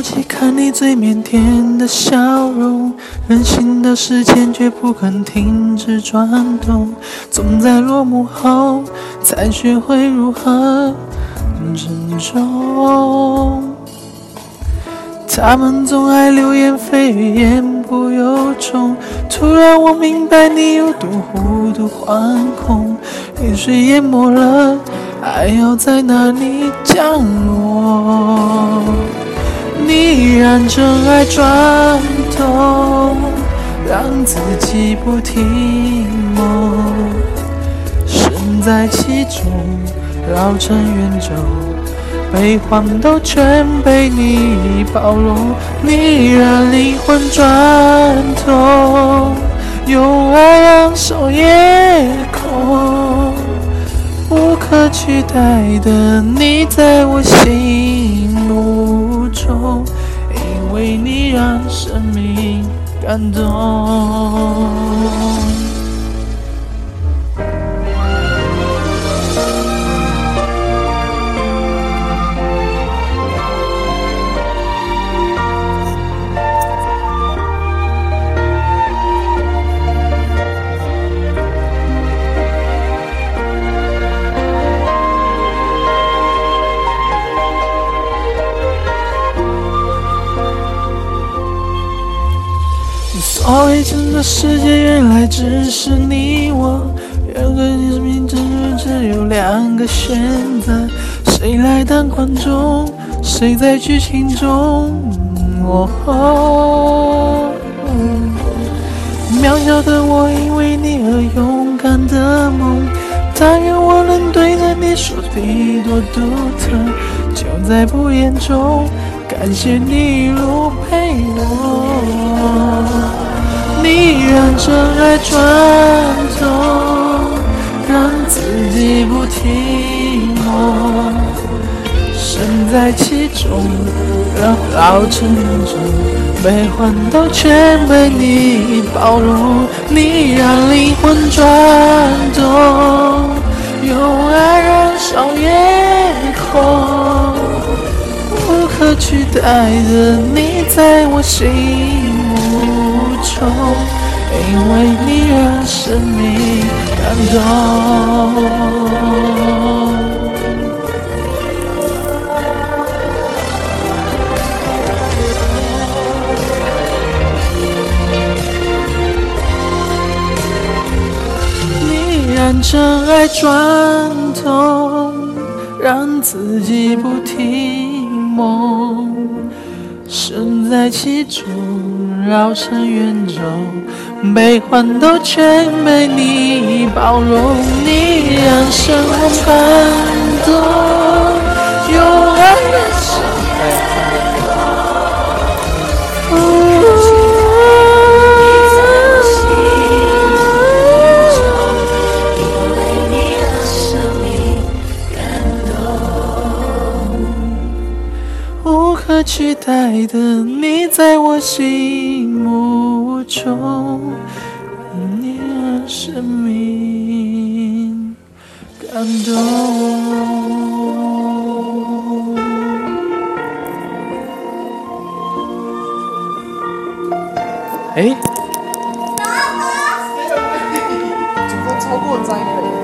不及看你最腼腆的笑容，任性的时间却不肯停止转动，总在落幕后才学会如何珍重。他们总爱流言蜚语，言不由衷。突然我明白你有多糊涂惶恐，雨水淹没了，爱要在哪里降落？让真爱转动，让自己不停梦，身在其中，绕成圆周。悲欢都全被你包容，你让灵魂转动，用爱燃烧夜空，无可取代的你在我心目中，为你让生命感动。所谓整个世界，原来只是你我。两个生命中只有两个选择，谁来当观众，谁在剧情中？哦，渺小的我，因为你而勇敢的梦。但愿我能对着你说的多独特，就在不言中，感谢你一路陪我。你让真爱转动，让自己不停梦，身在其中，让老成中，悲欢都全被你包容。你让灵魂转动，用爱燃烧无可取代的你在我心目中。因为你让生命感动，你让真爱转动，让自己不停梦，身在其中。绕成圆周，悲欢都全被你包容。你让生活感无可取代的你在我心目中，你让生命感动。哎，超过灾了。